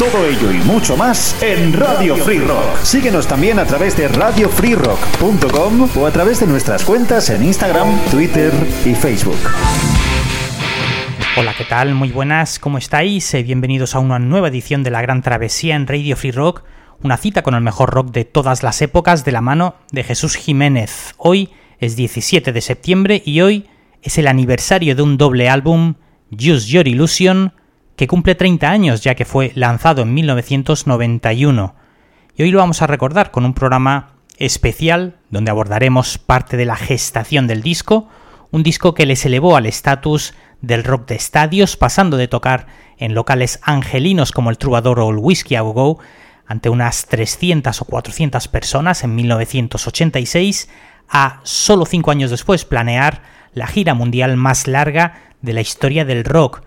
Todo ello y mucho más en Radio Free Rock. Síguenos también a través de radiofreerock.com o a través de nuestras cuentas en Instagram, Twitter y Facebook. Hola, ¿qué tal? Muy buenas, ¿cómo estáis? Eh, bienvenidos a una nueva edición de La Gran Travesía en Radio Free Rock, una cita con el mejor rock de todas las épocas de la mano de Jesús Jiménez. Hoy es 17 de septiembre y hoy es el aniversario de un doble álbum, Use Your Illusion, que cumple 30 años ya que fue lanzado en 1991. Y hoy lo vamos a recordar con un programa especial donde abordaremos parte de la gestación del disco, un disco que les elevó al estatus del rock de estadios, pasando de tocar en locales angelinos como el Troubadour o el Whiskey a Go ante unas 300 o 400 personas en 1986 a solo cinco años después planear la gira mundial más larga de la historia del rock,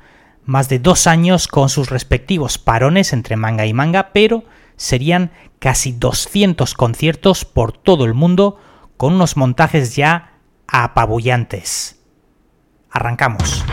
más de dos años con sus respectivos parones entre manga y manga, pero serían casi 200 conciertos por todo el mundo con unos montajes ya apabullantes. Arrancamos.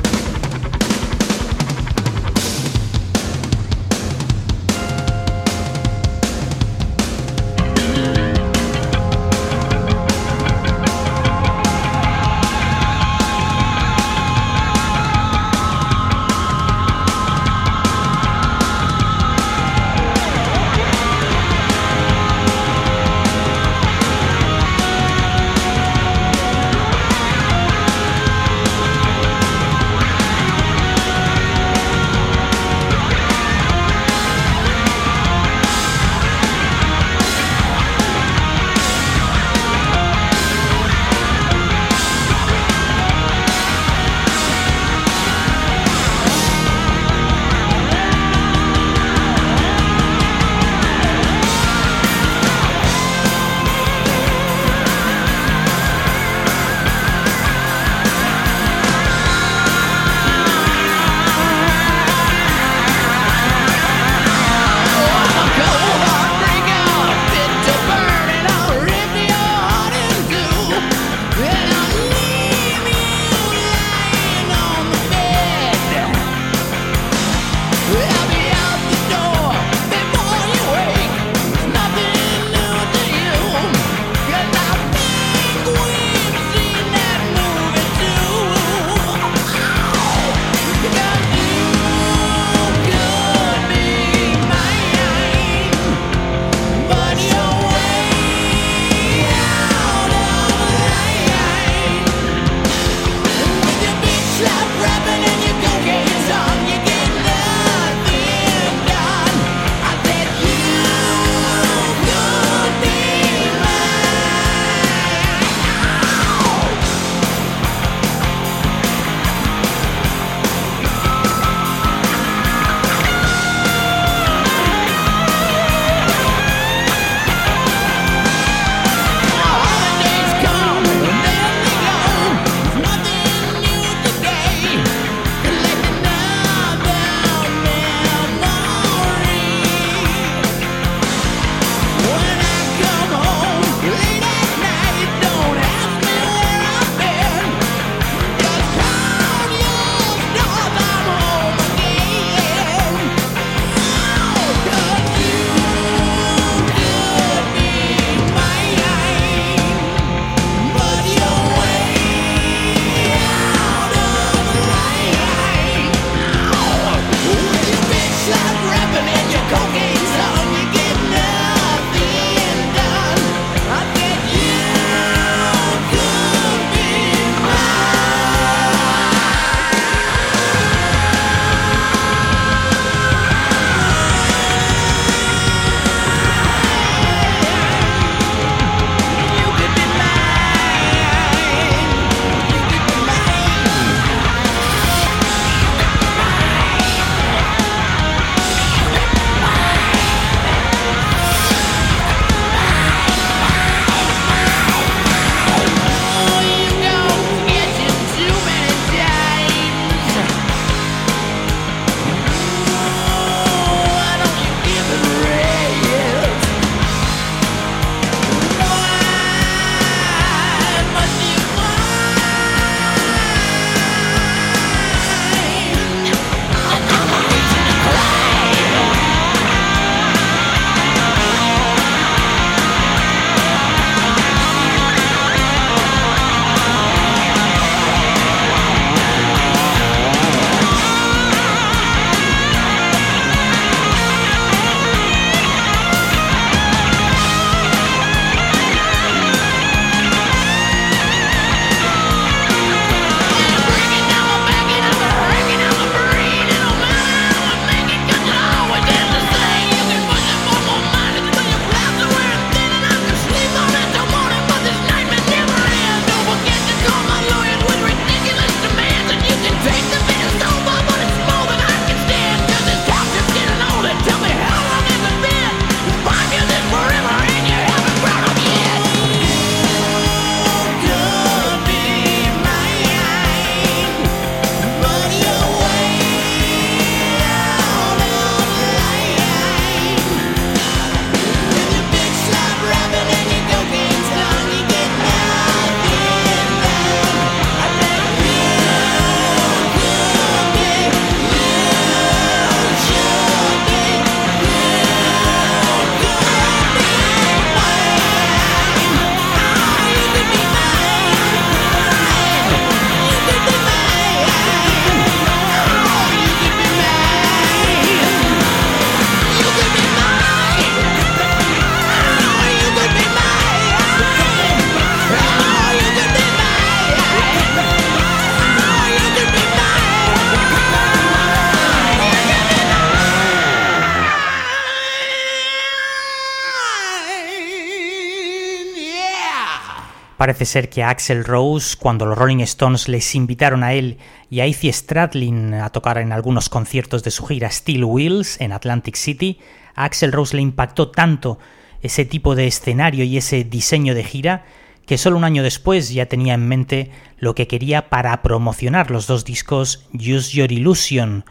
Parece ser que a Axel Rose, cuando los Rolling Stones les invitaron a él y a Izzy Stradlin a tocar en algunos conciertos de su gira Steel Wheels en Atlantic City, a Axel Rose le impactó tanto ese tipo de escenario y ese diseño de gira que solo un año después ya tenía en mente lo que quería para promocionar los dos discos Use Your Illusion.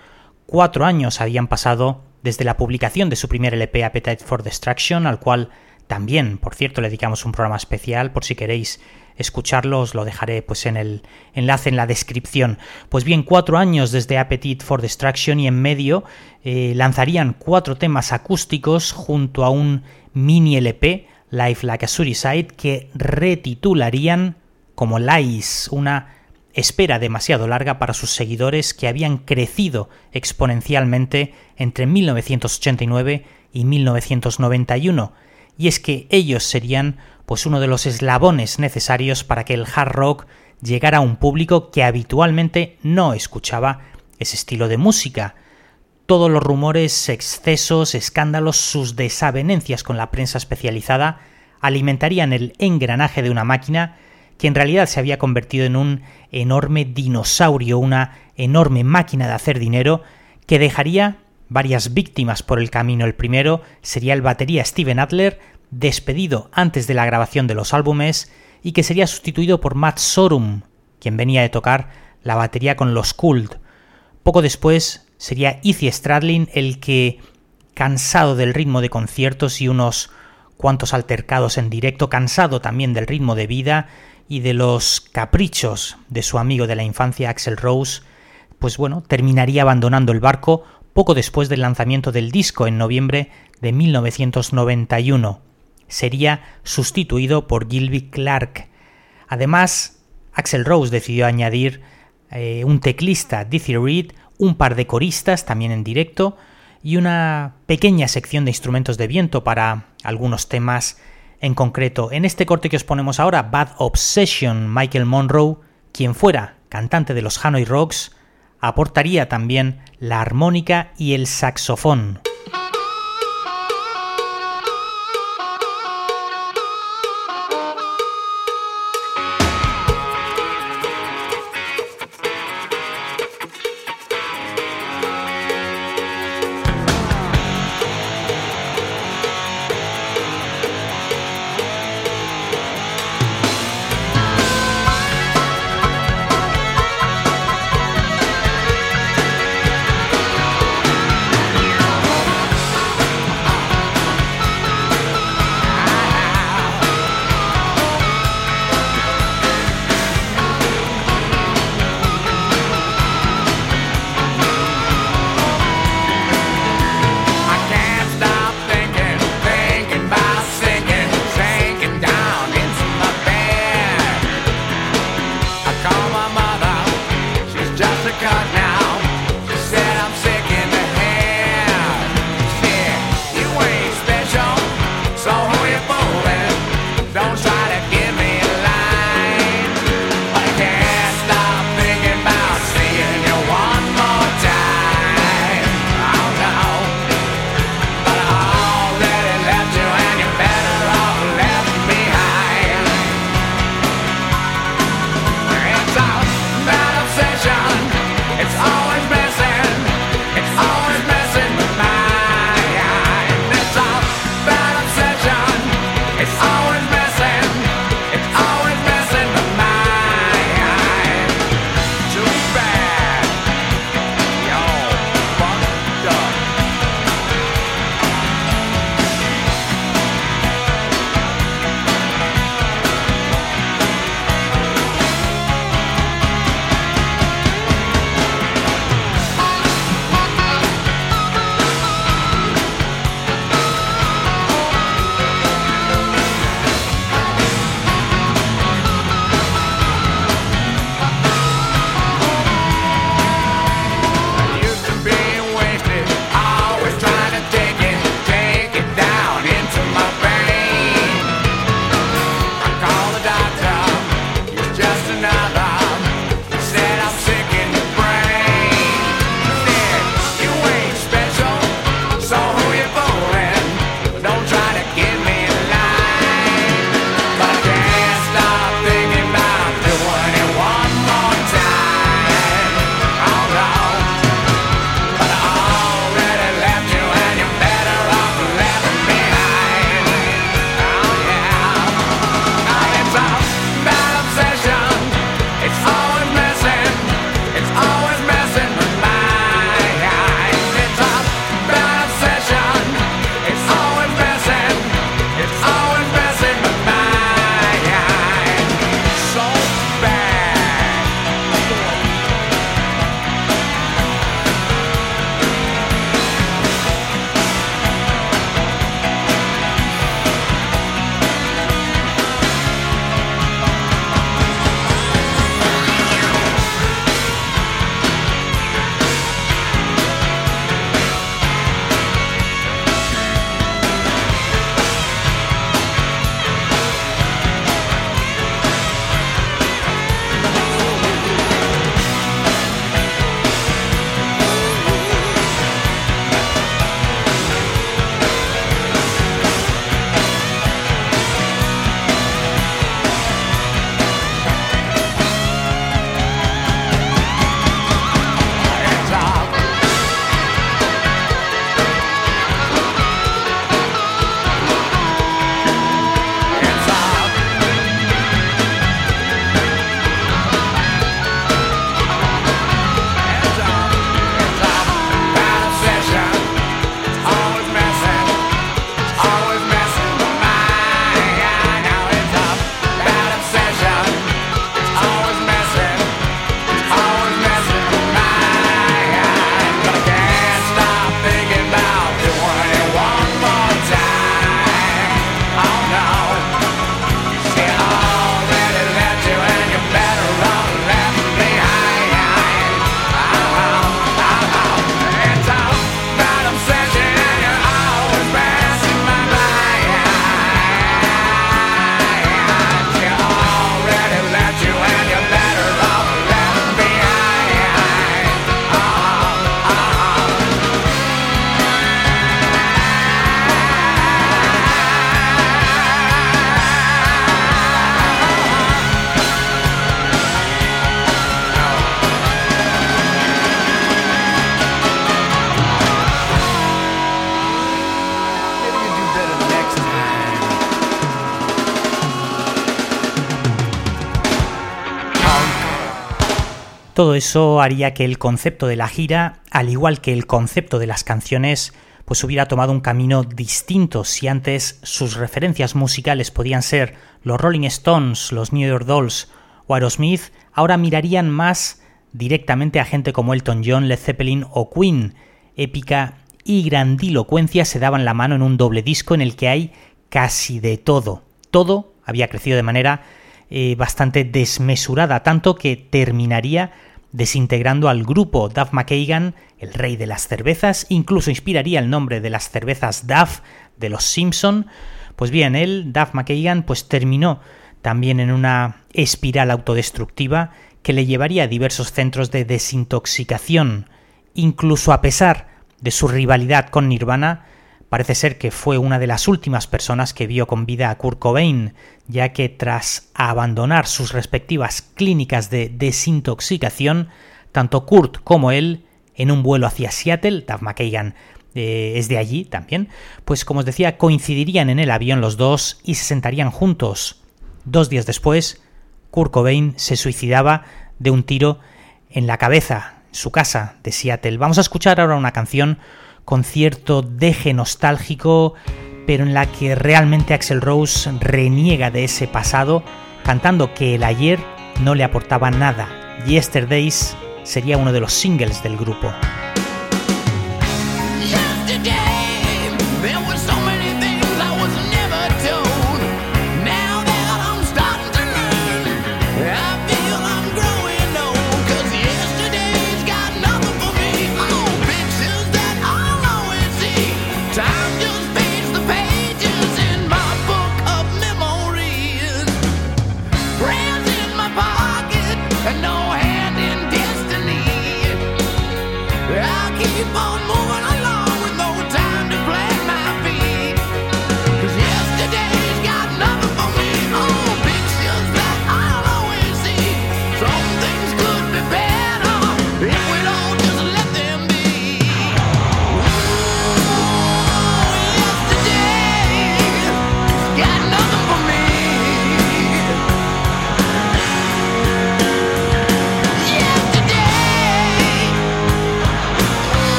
Cuatro años habían pasado desde la publicación de su primer LP Appetite for Destruction, al cual también, por cierto, le dedicamos un programa especial por si queréis escucharlo, os lo dejaré pues en el enlace en la descripción. Pues bien, cuatro años desde Appetite for Destruction y en medio eh, lanzarían cuatro temas acústicos junto a un mini LP, Life Like a Suicide, que retitularían como Lies, una espera demasiado larga para sus seguidores que habían crecido exponencialmente entre 1989 y 1991 y es que ellos serían pues uno de los eslabones necesarios para que el hard rock llegara a un público que habitualmente no escuchaba ese estilo de música. Todos los rumores, excesos, escándalos, sus desavenencias con la prensa especializada alimentarían el engranaje de una máquina que en realidad se había convertido en un enorme dinosaurio, una enorme máquina de hacer dinero que dejaría varias víctimas por el camino. El primero sería el batería Steven Adler, despedido antes de la grabación de los álbumes, y que sería sustituido por Matt Sorum, quien venía de tocar la batería con los Cult. Poco después sería Izzy Stradlin el que, cansado del ritmo de conciertos y unos cuantos altercados en directo, cansado también del ritmo de vida y de los caprichos de su amigo de la infancia Axel Rose, pues bueno, terminaría abandonando el barco poco después del lanzamiento del disco en noviembre de 1991. Sería sustituido por Gilby Clark. Además, Axel Rose decidió añadir eh, un teclista, Dizzy Reed, un par de coristas también en directo y una pequeña sección de instrumentos de viento para algunos temas en concreto. En este corte que os ponemos ahora, Bad Obsession, Michael Monroe, quien fuera cantante de los Hanoi Rocks, aportaría también la armónica y el saxofón. Todo eso haría que el concepto de la gira, al igual que el concepto de las canciones, pues hubiera tomado un camino distinto si antes sus referencias musicales podían ser los Rolling Stones, los New York Dolls o Aerosmith, ahora mirarían más directamente a gente como Elton John, Led Zeppelin o Queen. Épica y grandilocuencia se daban la mano en un doble disco en el que hay casi de todo. Todo había crecido de manera eh, bastante desmesurada, tanto que terminaría desintegrando al grupo Duff McKagan, el rey de las cervezas, incluso inspiraría el nombre de las cervezas Duff de los Simpson. Pues bien, él, Duff McKagan, pues terminó también en una espiral autodestructiva que le llevaría a diversos centros de desintoxicación, incluso a pesar de su rivalidad con Nirvana, Parece ser que fue una de las últimas personas que vio con vida a Kurt Cobain, ya que tras abandonar sus respectivas clínicas de desintoxicación, tanto Kurt como él, en un vuelo hacia Seattle, Duff McKagan eh, es de allí también, pues como os decía, coincidirían en el avión los dos y se sentarían juntos. Dos días después, Kurt Cobain se suicidaba de un tiro en la cabeza, en su casa de Seattle. Vamos a escuchar ahora una canción con cierto deje nostálgico, pero en la que realmente Axel Rose reniega de ese pasado, cantando que el ayer no le aportaba nada. Yesterdays sería uno de los singles del grupo.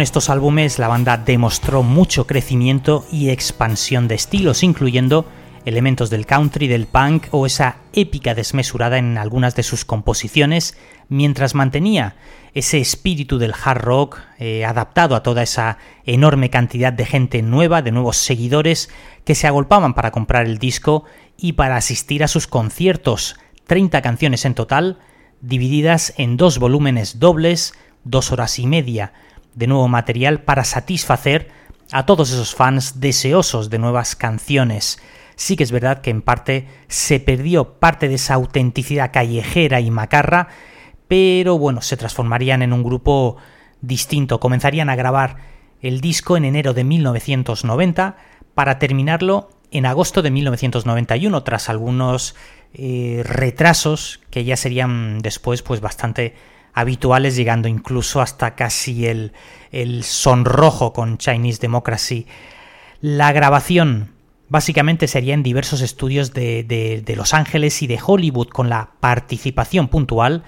Con estos álbumes la banda demostró mucho crecimiento y expansión de estilos, incluyendo elementos del country, del punk o esa épica desmesurada en algunas de sus composiciones, mientras mantenía ese espíritu del hard rock eh, adaptado a toda esa enorme cantidad de gente nueva, de nuevos seguidores que se agolpaban para comprar el disco y para asistir a sus conciertos, 30 canciones en total, divididas en dos volúmenes dobles, dos horas y media, de nuevo material para satisfacer a todos esos fans deseosos de nuevas canciones. Sí que es verdad que en parte se perdió parte de esa autenticidad callejera y macarra, pero bueno, se transformarían en un grupo distinto. Comenzarían a grabar el disco en enero de 1990 para terminarlo en agosto de 1991, tras algunos eh, retrasos que ya serían después pues bastante habituales, llegando incluso hasta casi el, el sonrojo con Chinese Democracy. La grabación básicamente sería en diversos estudios de, de, Los Ángeles y de Hollywood, con la participación puntual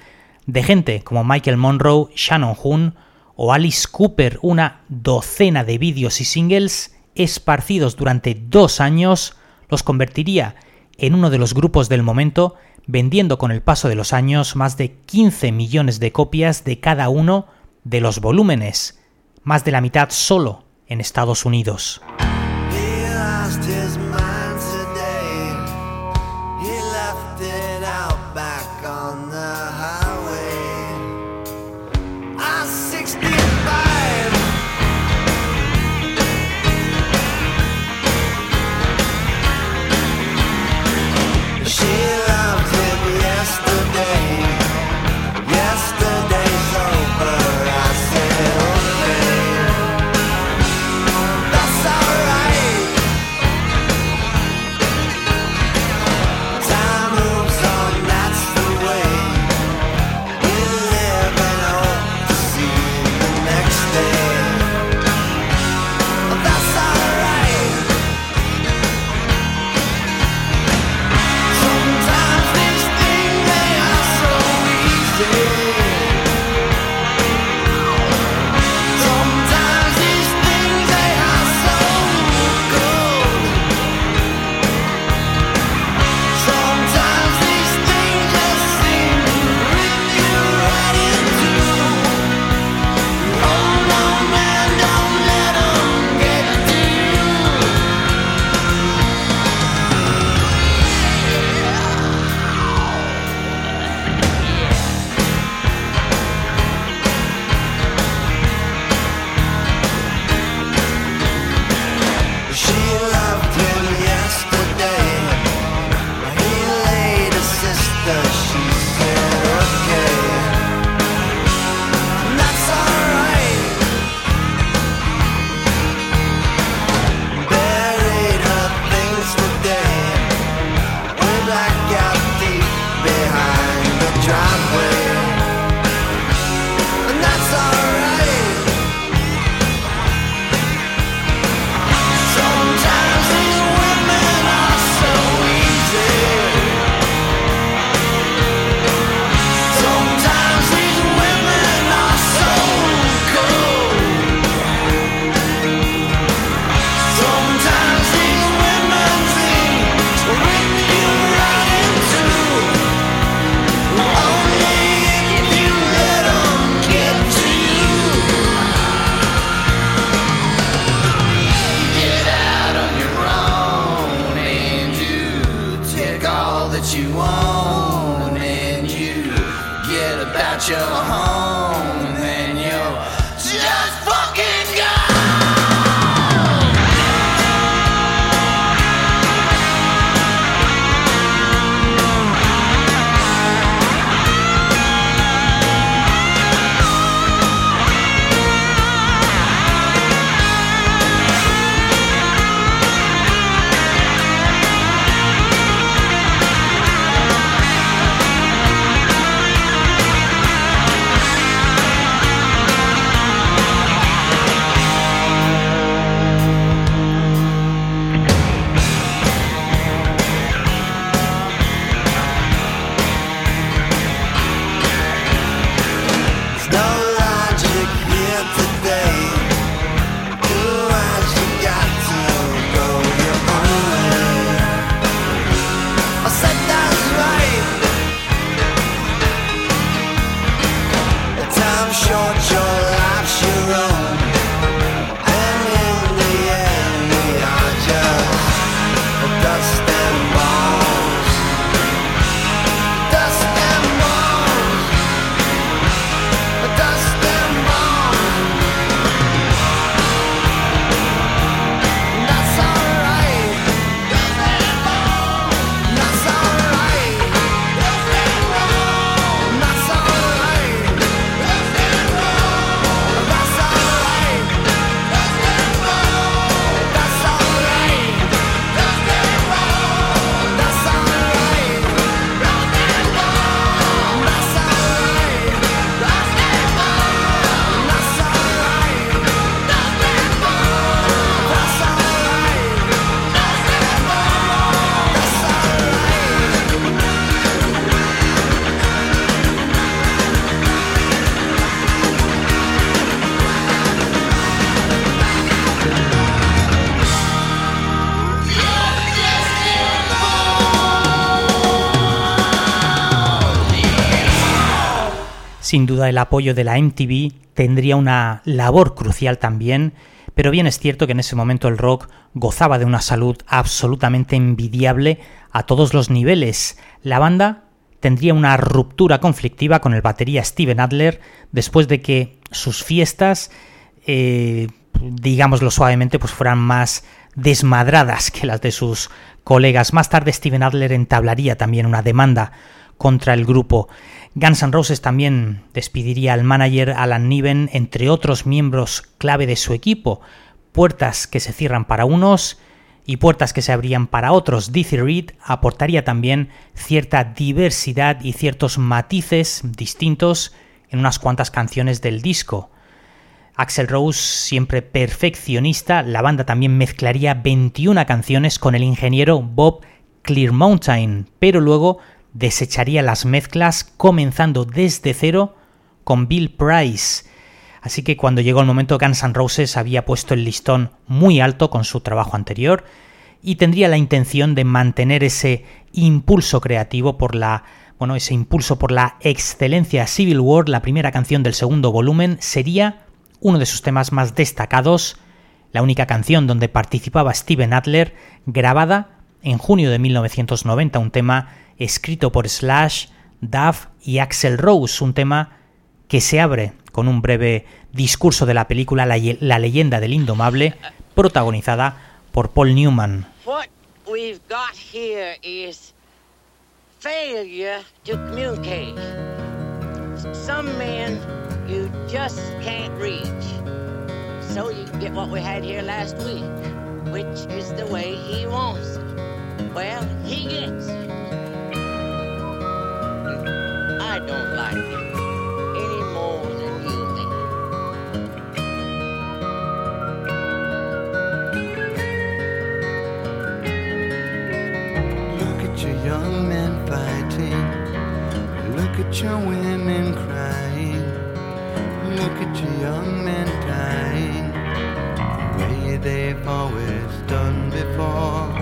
de gente como Michael Monroe, Shannon Hoon o Alice Cooper, una docena de vídeos y singles esparcidos durante dos años, los convertiría en uno de los grupos del momento, vendiendo con el paso de los años más de 15 millones de copias de cada uno de los volúmenes, más de la mitad solo en Estados Unidos. Sin duda el apoyo de la MTV tendría una labor crucial también, pero bien es cierto que en ese momento el rock gozaba de una salud absolutamente envidiable a todos los niveles. La banda tendría una ruptura conflictiva con el batería Steven Adler después de que sus fiestas, eh, digámoslo suavemente, pues fueran más desmadradas que las de sus colegas. Más tarde Steven Adler entablaría también una demanda contra el grupo. Guns N' Roses también despediría al manager Alan Niven, entre otros miembros clave de su equipo. Puertas que se cierran para unos y puertas que se abrían para otros. Dizzy Reed aportaría también cierta diversidad y ciertos matices distintos en unas cuantas canciones del disco. Axel Rose, siempre perfeccionista, la banda también mezclaría 21 canciones con el ingeniero Bob Clearmountain, pero luego desecharía las mezclas comenzando desde cero con Bill Price. Así que cuando llegó el momento Guns N' Roses había puesto el listón muy alto con su trabajo anterior y tendría la intención de mantener ese impulso creativo por la bueno, ese impulso por la excelencia Civil War, la primera canción del segundo volumen, sería uno de sus temas más destacados, la única canción donde participaba Steven Adler, grabada en junio de 1990, un tema escrito por Slash, Duff y Axel Rose, un tema que se abre con un breve discurso de la película La, leyenda del indomable, protagonizada por Paul Newman. What we've got here is failure to communicate. Some men you just can't reach. So you get what we had here last week, which is the way he wants it. Well, he gets it. I don't like it any more than you do. Look at your young men fighting. Look at your women crying. Look at your young men dying. The way they've always done before.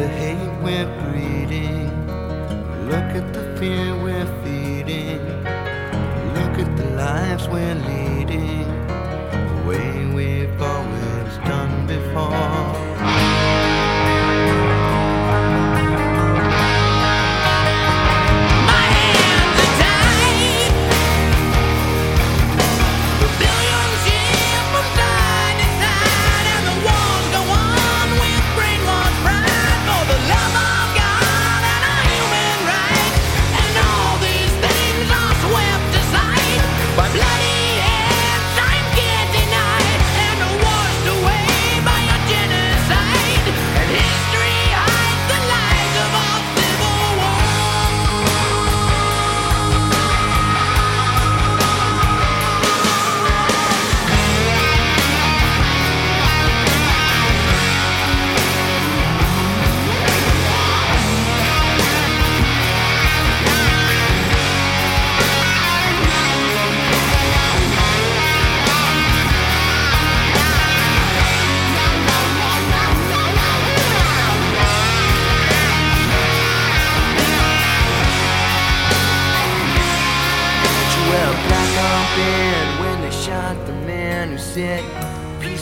The hate we're breeding. Look at the fear we're feeding. Look at the lives we're leading. The way we've always done before.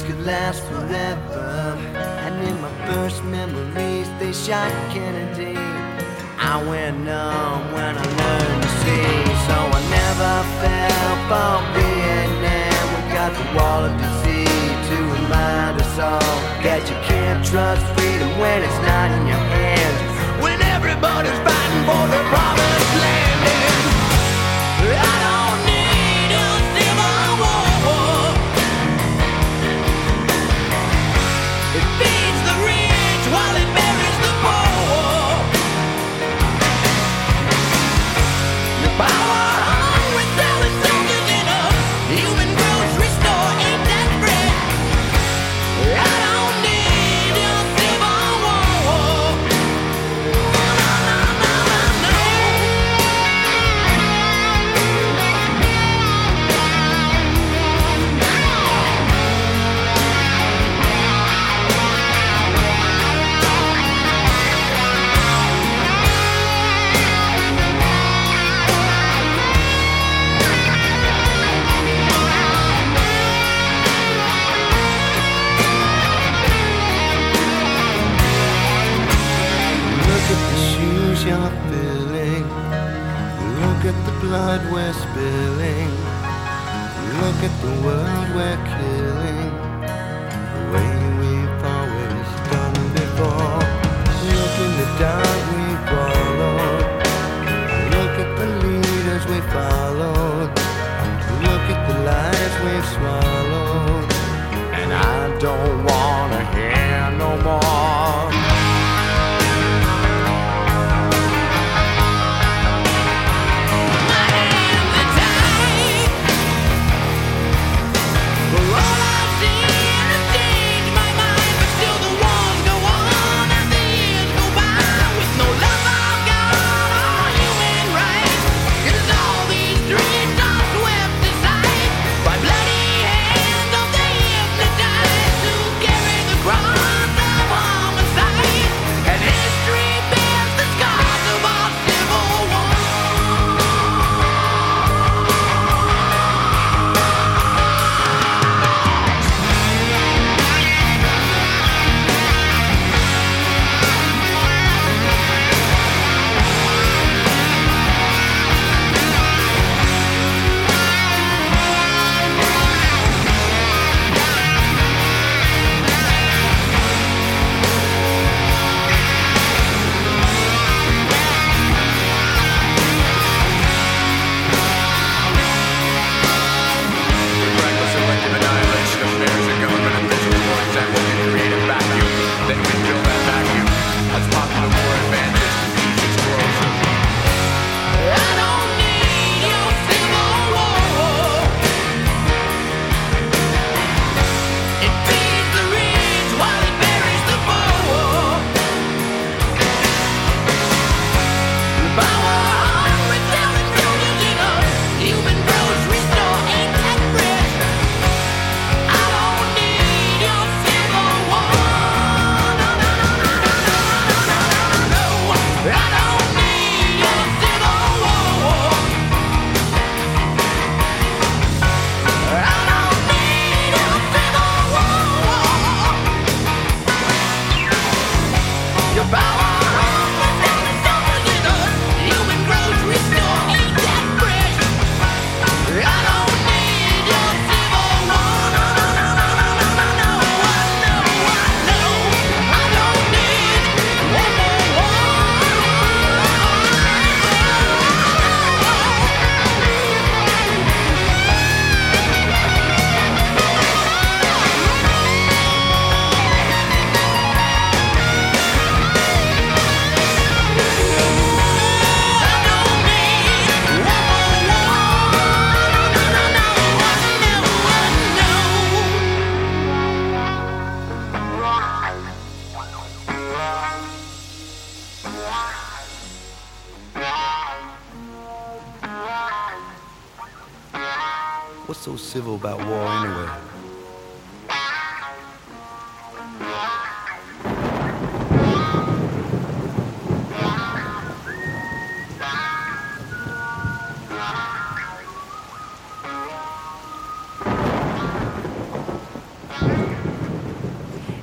could last forever. And in my first memories, they shot Kennedy. I went numb when I learned to see, so I never fell for Vietnam. We got the wall of disease to remind us all that you can't trust freedom when it's not in your hands. When everybody's fighting for their promised land. Blood we're spilling. Look at the world we're killing. The way we've always done before. Look in the dark we followed. Look at the leaders we followed. Look at the lies we've swallowed. And I don't wanna hear no more.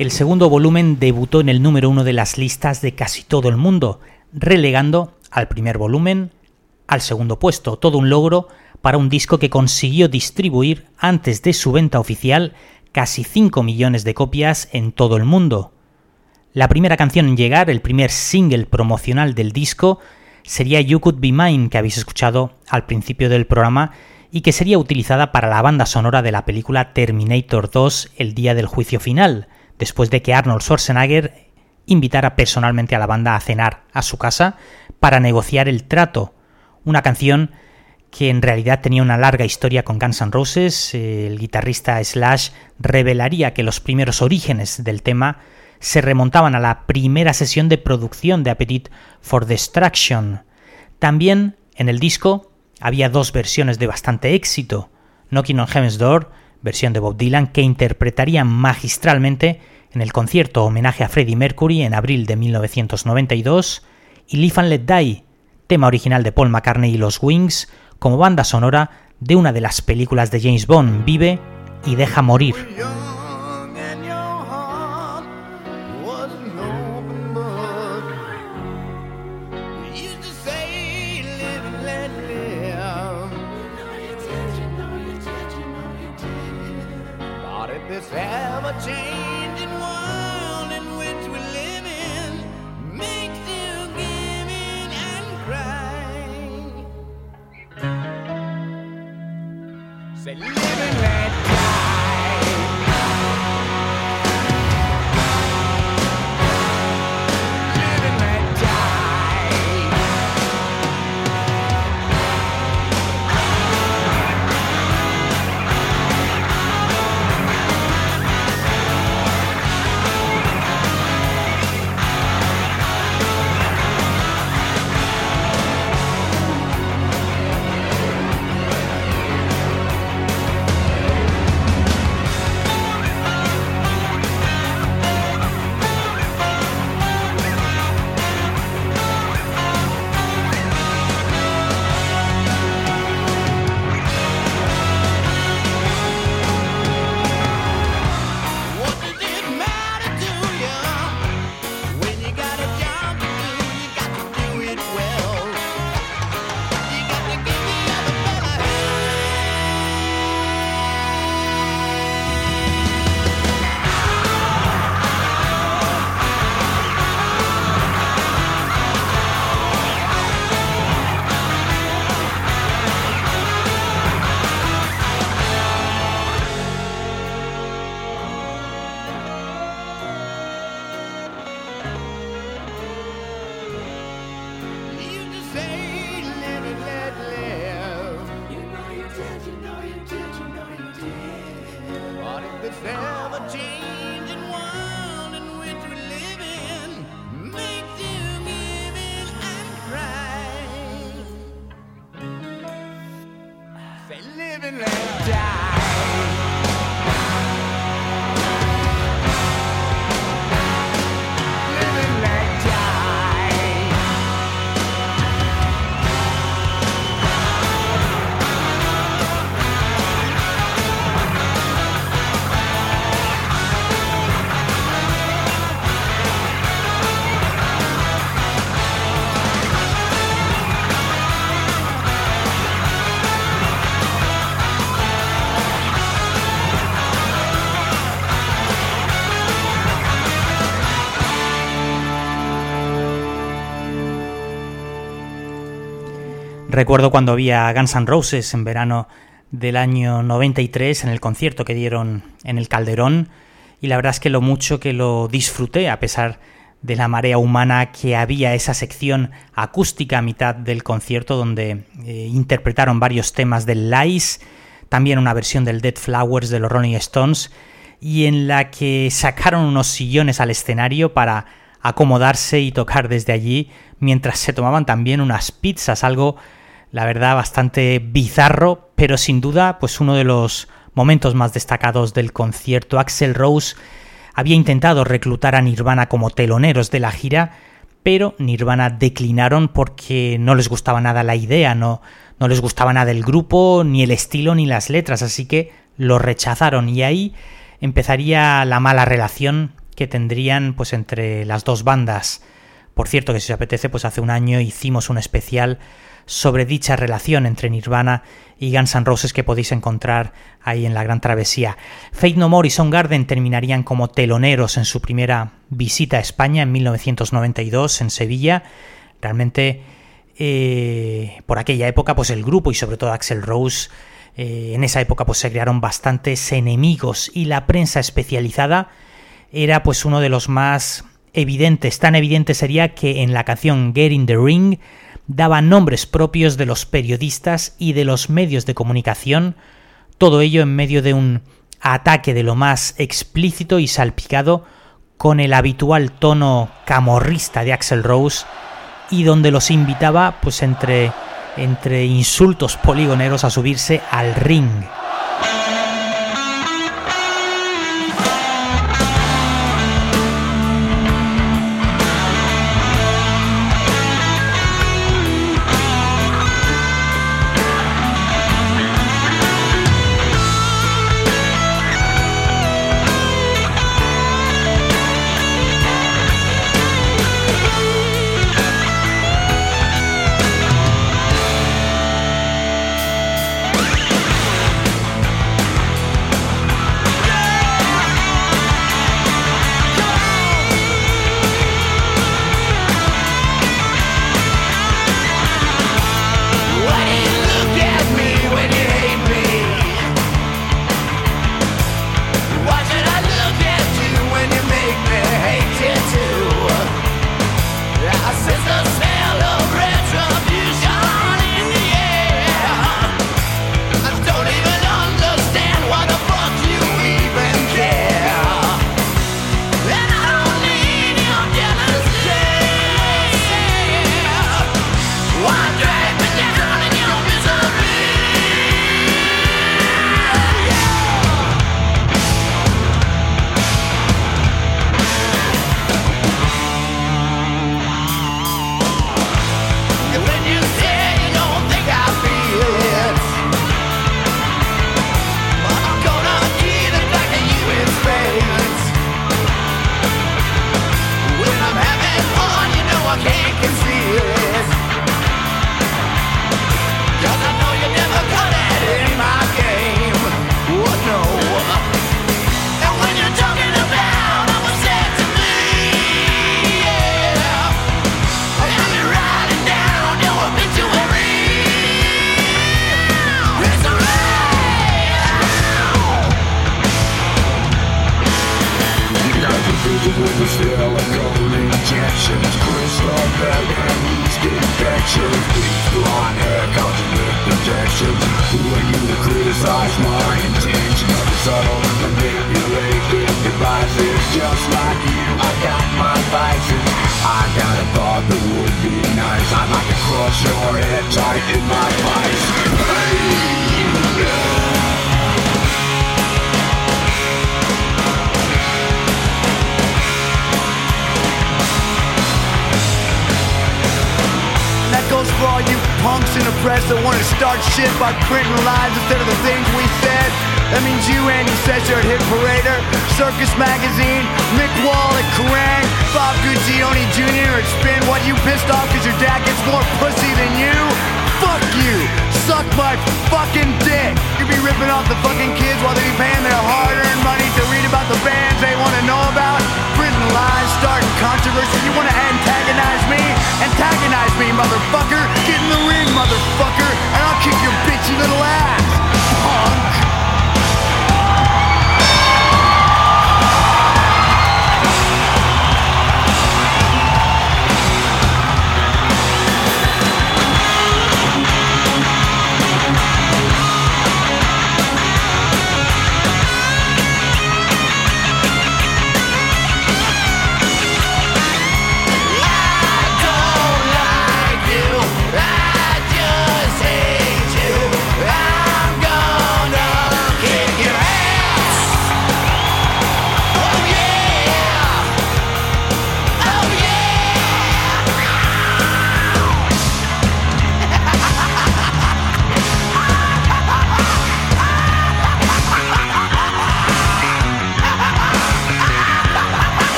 El segundo volumen debutó en el número uno de las listas de casi todo el mundo, relegando al primer volumen al segundo puesto, todo un logro para un disco que consiguió distribuir antes de su venta oficial casi 5 millones de copias en todo el mundo. La primera canción en llegar, el primer single promocional del disco, sería You Could Be Mine, que habéis escuchado al principio del programa y que sería utilizada para la banda sonora de la película Terminator 2 El Día del Juicio Final, después de que Arnold Schwarzenegger invitara personalmente a la banda a cenar a su casa para negociar el trato, una canción que en realidad tenía una larga historia con Guns N' Roses. El guitarrista Slash revelaría que los primeros orígenes del tema se remontaban a la primera sesión de producción de Appetite for Destruction. También en el disco había dos versiones de bastante éxito. Knocking on Heaven's Door, versión de Bob Dylan, que interpretaría magistralmente en el concierto homenaje a Freddie Mercury en abril de 1992, y Live and Let Die, tema original de Paul McCartney y los Wings, como banda sonora de una de las películas de James Bond, Vive y Deja Morir. Recuerdo cuando vi a Guns N' Roses en verano del año 93 en el concierto que dieron en el Calderón. Y la verdad es que lo mucho que lo disfruté a pesar de la marea humana que había esa sección acústica a mitad del concierto donde eh, interpretaron varios temas del Lies, también una versión del Dead Flowers de los Rolling Stones y en la que sacaron unos sillones al escenario para acomodarse y tocar desde allí mientras se tomaban también unas pizzas, algo la verdad bastante bizarro, pero sin duda pues uno de los momentos más destacados del concierto. Axel Rose había intentado reclutar a Nirvana como teloneros de la gira, pero Nirvana declinaron porque no les gustaba nada la idea, no, no les gustaba nada el grupo, ni el estilo, ni las letras, así que lo rechazaron y ahí empezaría la mala relación que tendrían pues entre las dos bandas. Por cierto, que si os apetece, pues hace un año hicimos un especial sobre dicha relación entre Nirvana y Guns N' Roses que podéis encontrar ahí en la Gran Travesía. Fate No More y Soundgarden terminarían como teloneros en su primera visita a España en 1992 en Sevilla. Realmente eh, por aquella época pues el grupo y sobre todo Axel Rose eh, en esa época pues se crearon bastantes enemigos y la prensa especializada era pues uno de los más evidentes. Tan evidente sería que en la canción Get in the Ring daba nombres propios de los periodistas y de los medios de comunicación, todo ello en medio de un ataque de lo más explícito y salpicado con el habitual tono camorrista de Axel Rose y donde los invitaba pues entre entre insultos poligoneros a subirse al ring.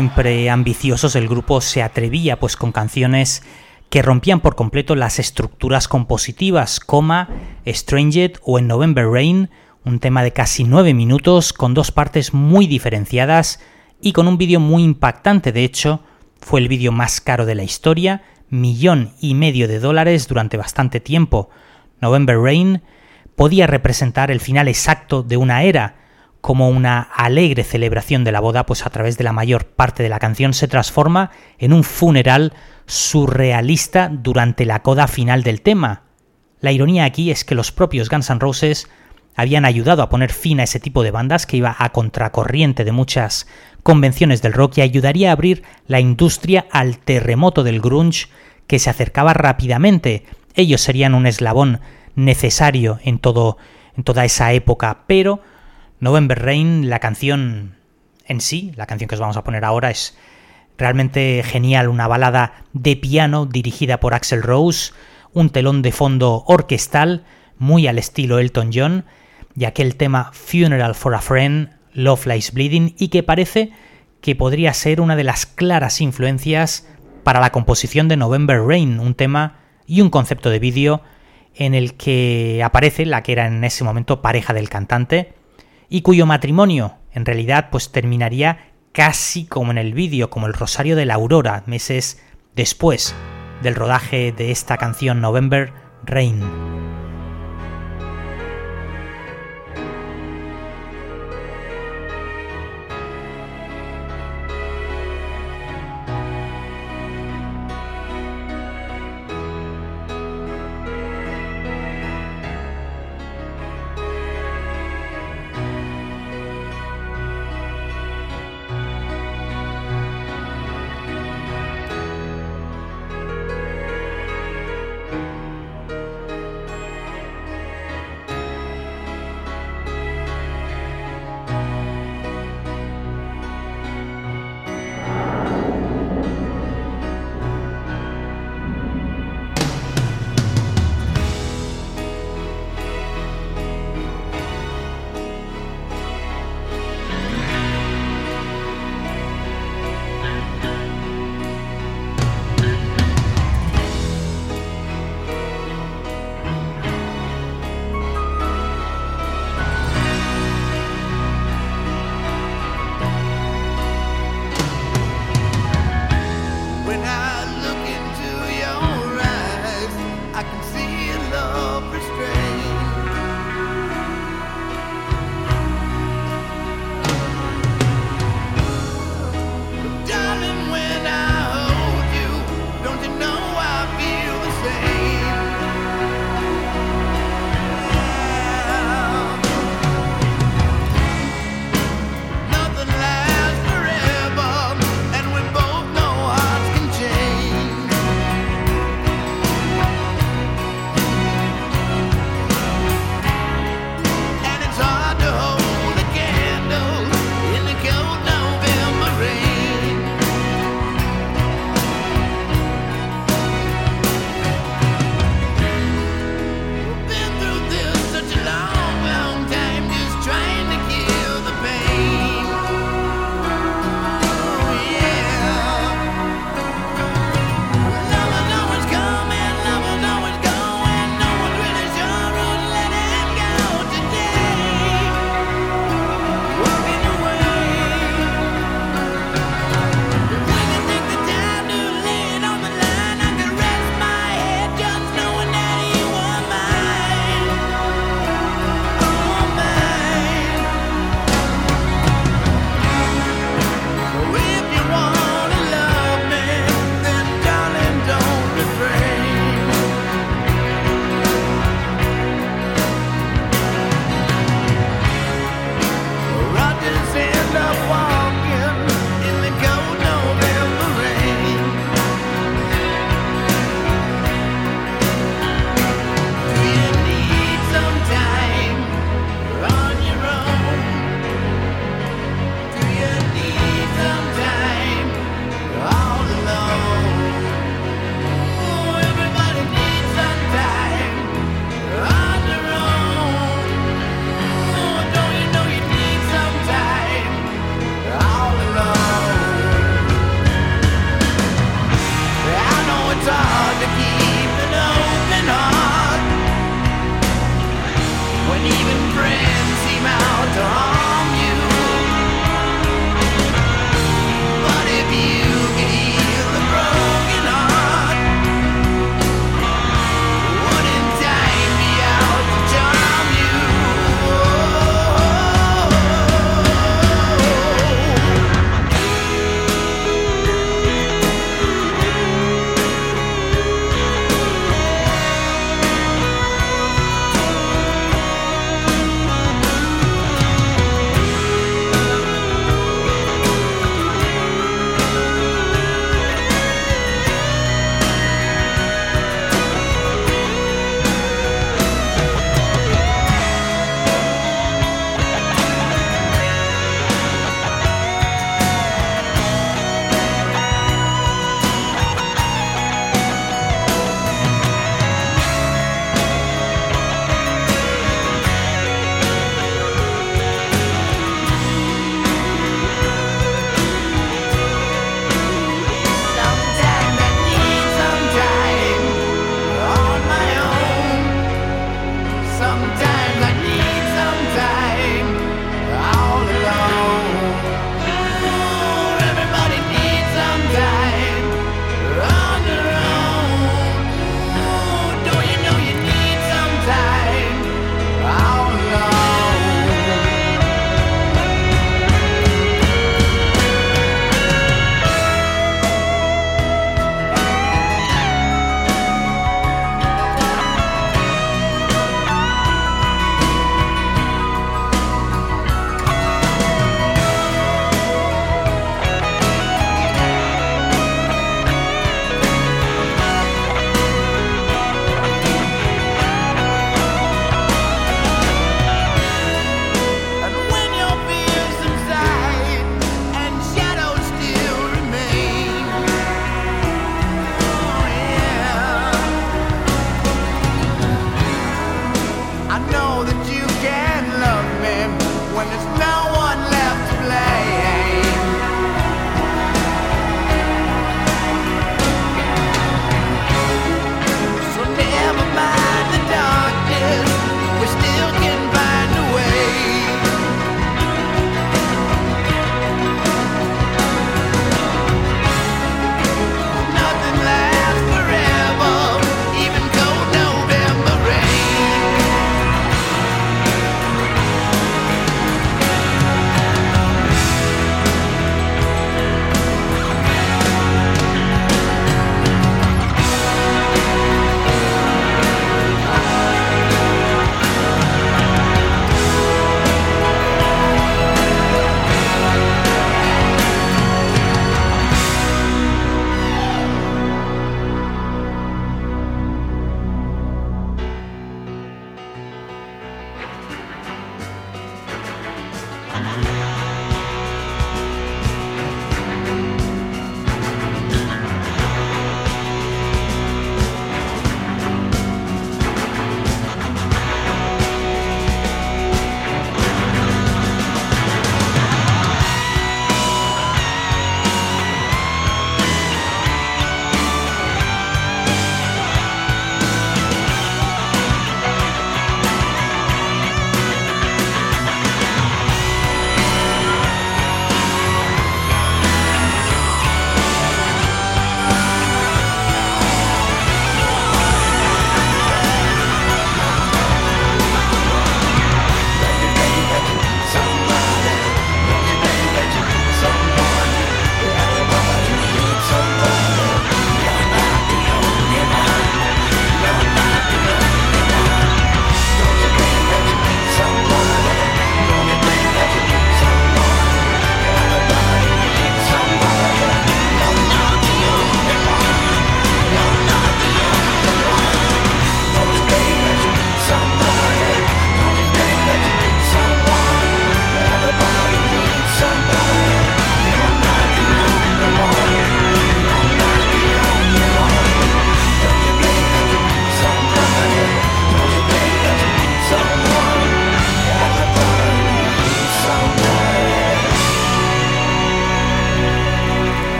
Siempre ambiciosos, el grupo se atrevía pues con canciones que rompían por completo las estructuras compositivas, coma, Stranged o en November Rain, un tema de casi nueve minutos con dos partes muy diferenciadas y con un vídeo muy impactante, de hecho, fue el vídeo más caro de la historia, millón y medio de dólares durante bastante tiempo. November Rain podía representar el final exacto de una era, como una alegre celebración de la boda, pues a través de la mayor parte de la canción se transforma en un funeral surrealista durante la coda final del tema. La ironía aquí es que los propios Guns N' Roses habían ayudado a poner fin a ese tipo de bandas que iba a contracorriente de muchas convenciones del rock y ayudaría a abrir la industria al terremoto del grunge que se acercaba rápidamente. Ellos serían un eslabón necesario en todo en toda esa época, pero November Rain, la canción en sí, la canción que os vamos a poner ahora es realmente genial, una balada de piano dirigida por Axel Rose, un telón de fondo orquestal muy al estilo Elton John, y aquel tema Funeral for a Friend, Love Lies Bleeding, y que parece que podría ser una de las claras influencias para la composición de November Rain, un tema y un concepto de vídeo en el que aparece la que era en ese momento pareja del cantante, y cuyo matrimonio en realidad pues terminaría casi como en el vídeo, como el Rosario de la Aurora, meses después del rodaje de esta canción November Rain.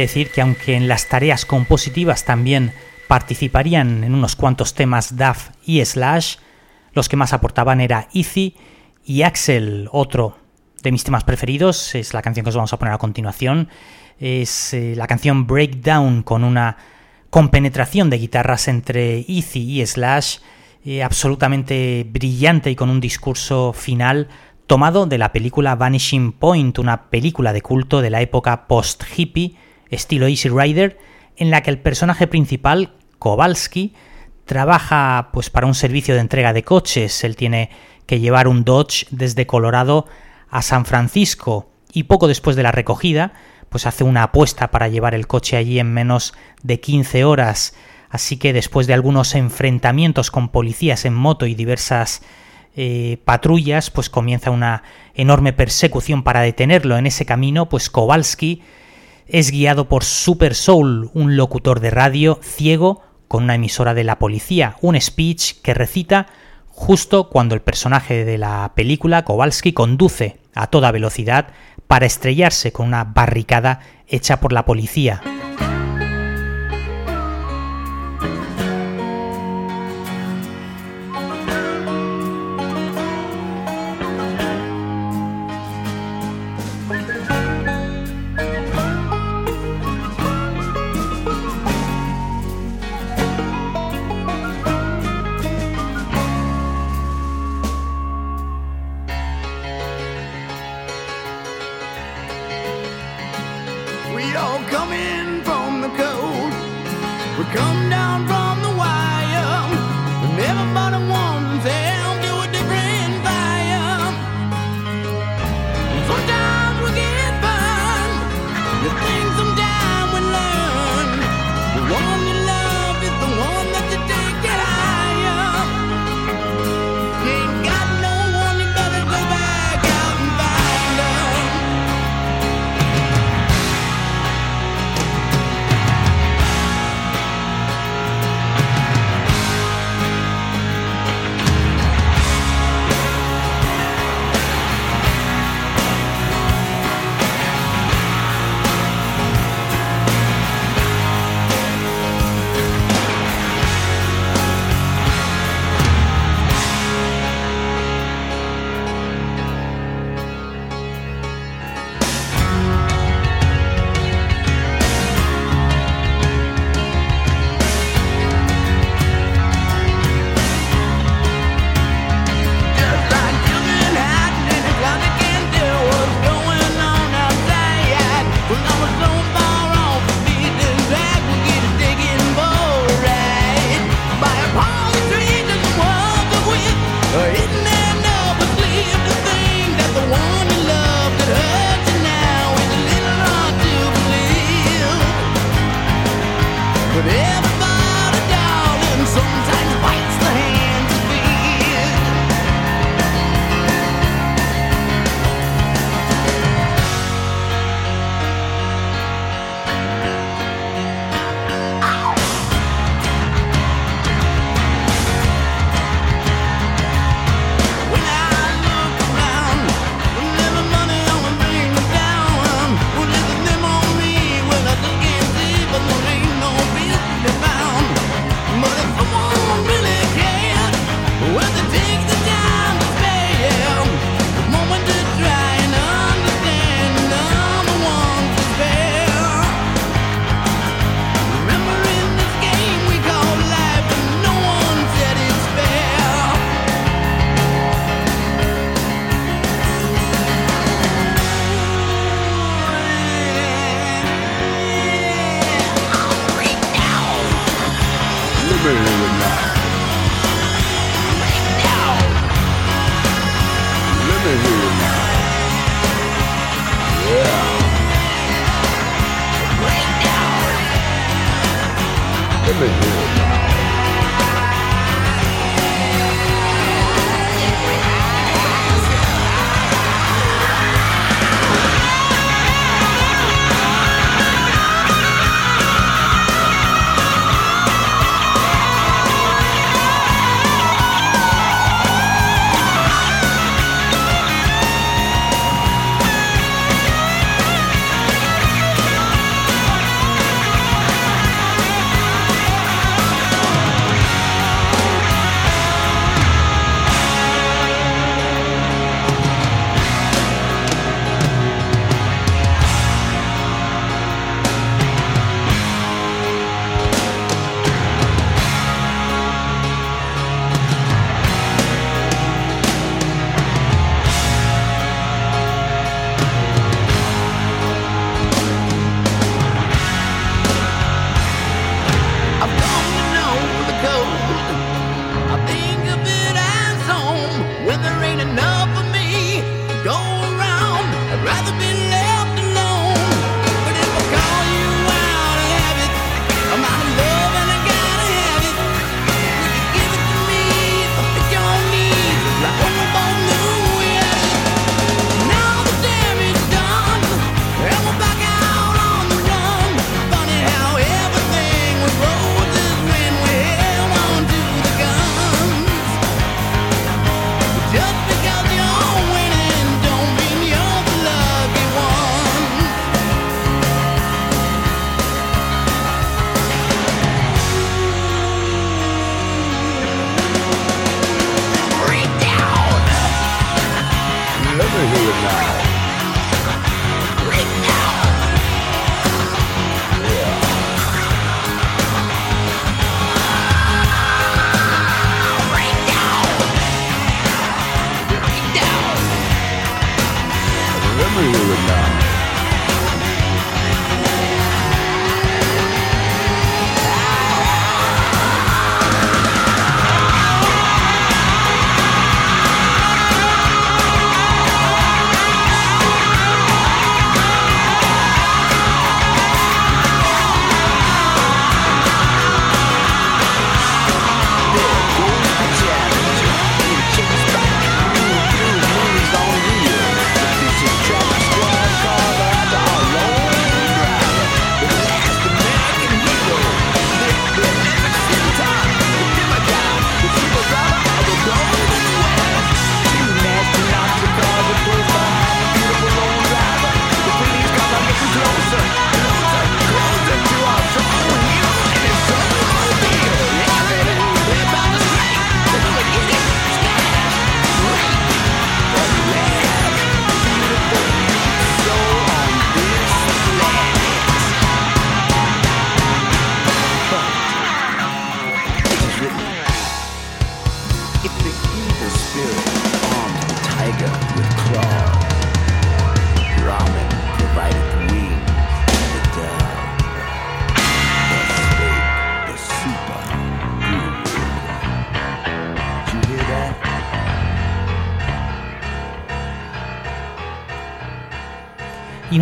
Decir que aunque en las tareas compositivas también participarían en unos cuantos temas Duff y Slash, los que más aportaban era Easy y Axel, otro de mis temas preferidos, es la canción que os vamos a poner a continuación, es eh, la canción Breakdown con una compenetración de guitarras entre Easy y Slash, eh, absolutamente brillante y con un discurso final tomado de la película Vanishing Point, una película de culto de la época post-hippie, estilo Easy Rider, en la que el personaje principal, Kowalski, trabaja pues para un servicio de entrega de coches. Él tiene que llevar un Dodge desde Colorado a San Francisco y poco después de la recogida, pues hace una apuesta para llevar el coche allí en menos de 15 horas. Así que después de algunos enfrentamientos con policías en moto y diversas eh, patrullas, pues comienza una enorme persecución para detenerlo. En ese camino, pues Kowalski es guiado por Super Soul, un locutor de radio ciego con una emisora de la policía, un speech que recita justo cuando el personaje de la película, Kowalski, conduce a toda velocidad para estrellarse con una barricada hecha por la policía.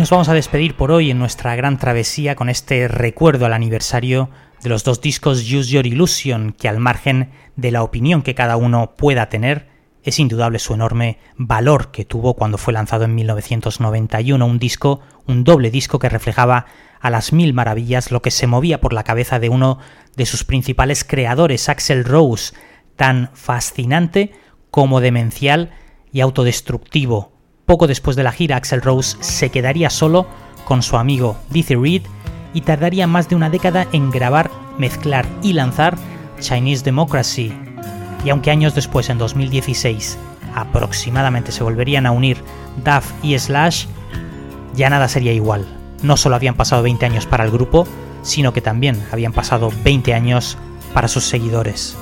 Nos vamos a despedir por hoy en nuestra gran travesía con este recuerdo al aniversario de los dos discos Use Your Illusion, que al margen de la opinión que cada uno pueda tener, es indudable su enorme valor que tuvo cuando fue lanzado en 1991, un disco, un doble disco que reflejaba a las mil maravillas lo que se movía por la cabeza de uno de sus principales creadores, Axel Rose, tan fascinante como demencial y autodestructivo. Poco después de la gira, Axel Rose se quedaría solo con su amigo Dizzy Reed y tardaría más de una década en grabar, mezclar y lanzar Chinese Democracy. Y aunque años después, en 2016, aproximadamente se volverían a unir Duff y Slash, ya nada sería igual. No solo habían pasado 20 años para el grupo, sino que también habían pasado 20 años para sus seguidores.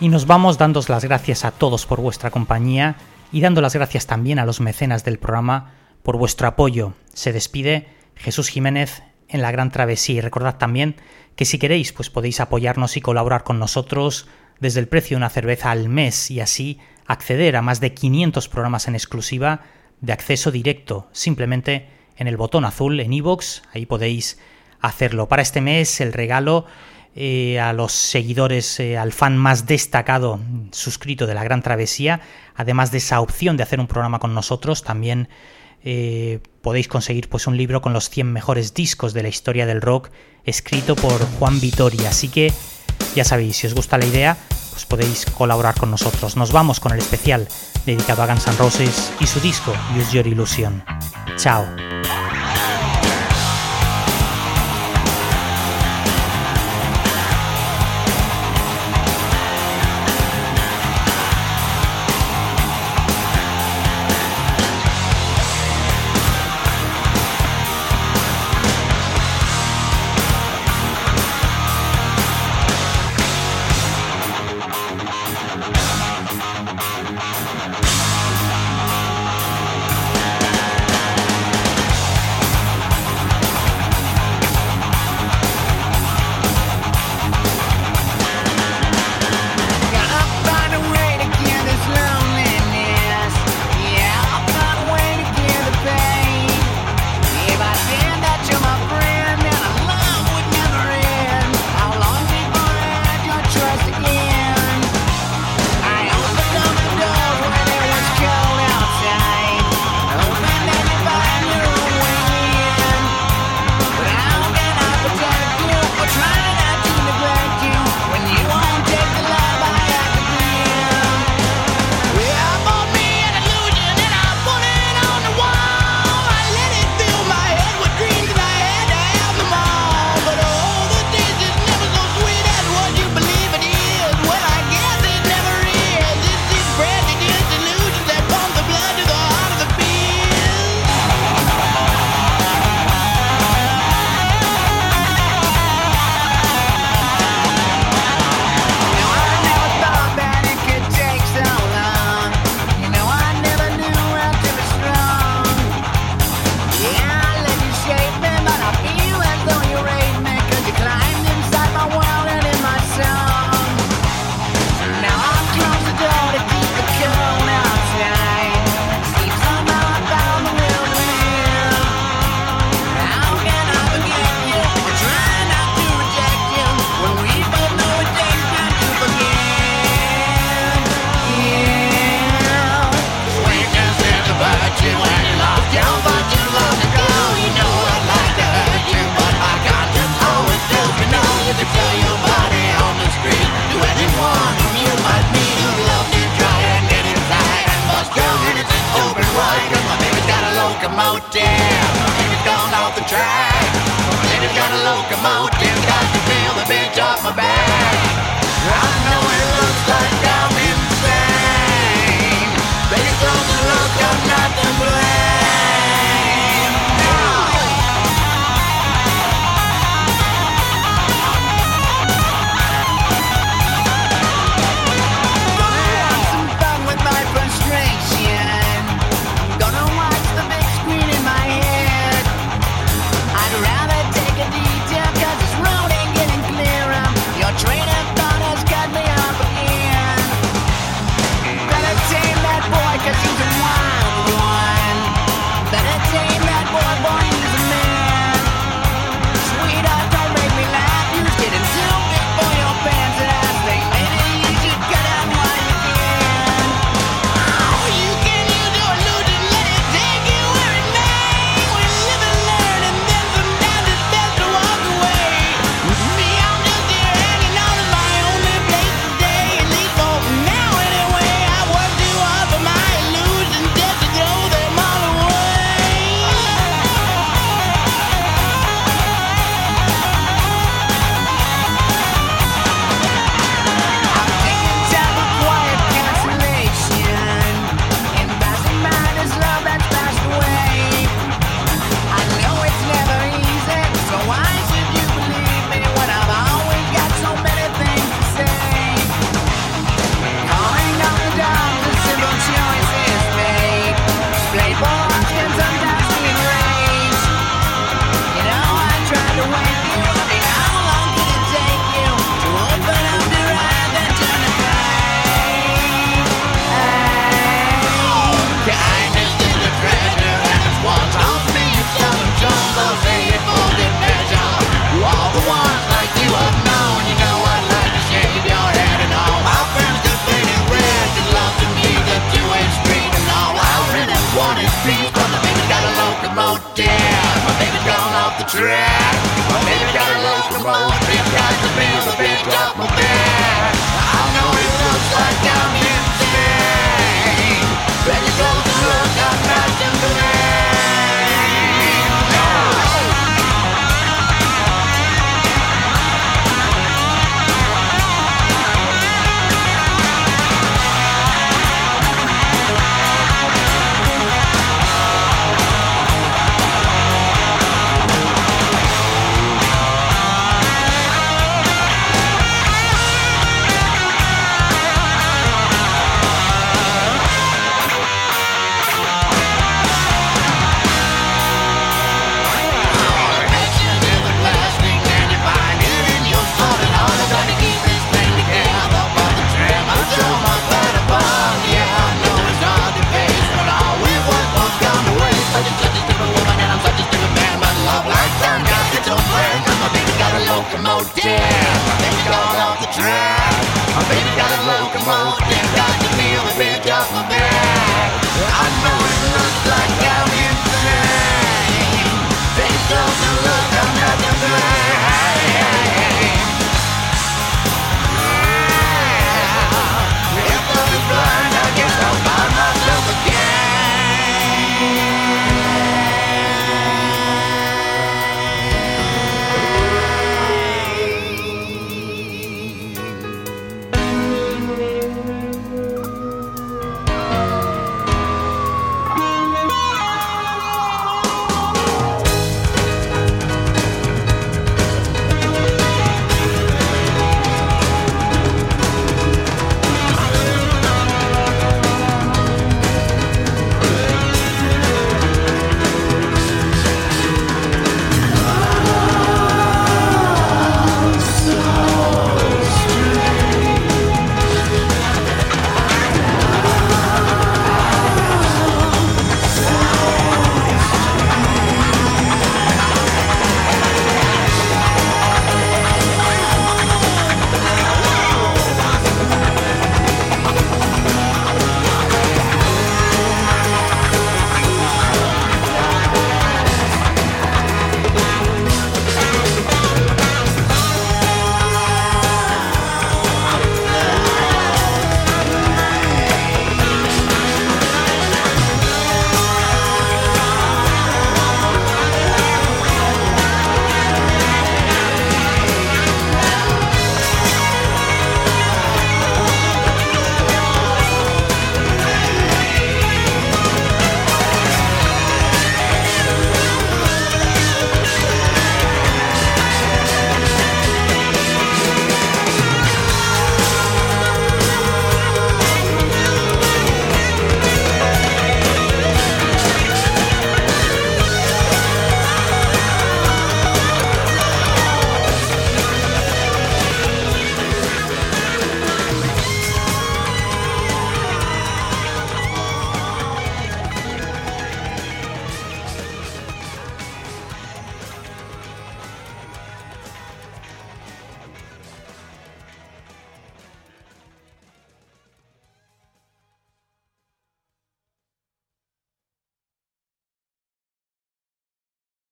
Y nos vamos dando las gracias a todos por vuestra compañía y dando las gracias también a los mecenas del programa por vuestro apoyo. Se despide Jesús Jiménez en la gran travesía y recordad también que si queréis pues podéis apoyarnos y colaborar con nosotros desde el precio de una cerveza al mes y así acceder a más de 500 programas en exclusiva de acceso directo simplemente en el botón azul en iVoox, ahí podéis hacerlo. Para este mes el regalo eh, a los seguidores, eh, al fan más destacado suscrito de la Gran Travesía, además de esa opción de hacer un programa con nosotros, también eh, podéis conseguir pues un libro con los 100 mejores discos de la historia del rock escrito por Juan Vitoria. Así que ya sabéis, si os gusta la idea, pues podéis colaborar con nosotros. Nos vamos con el especial dedicado a Guns N' Roses y su disco Use Your Illusion. Chao.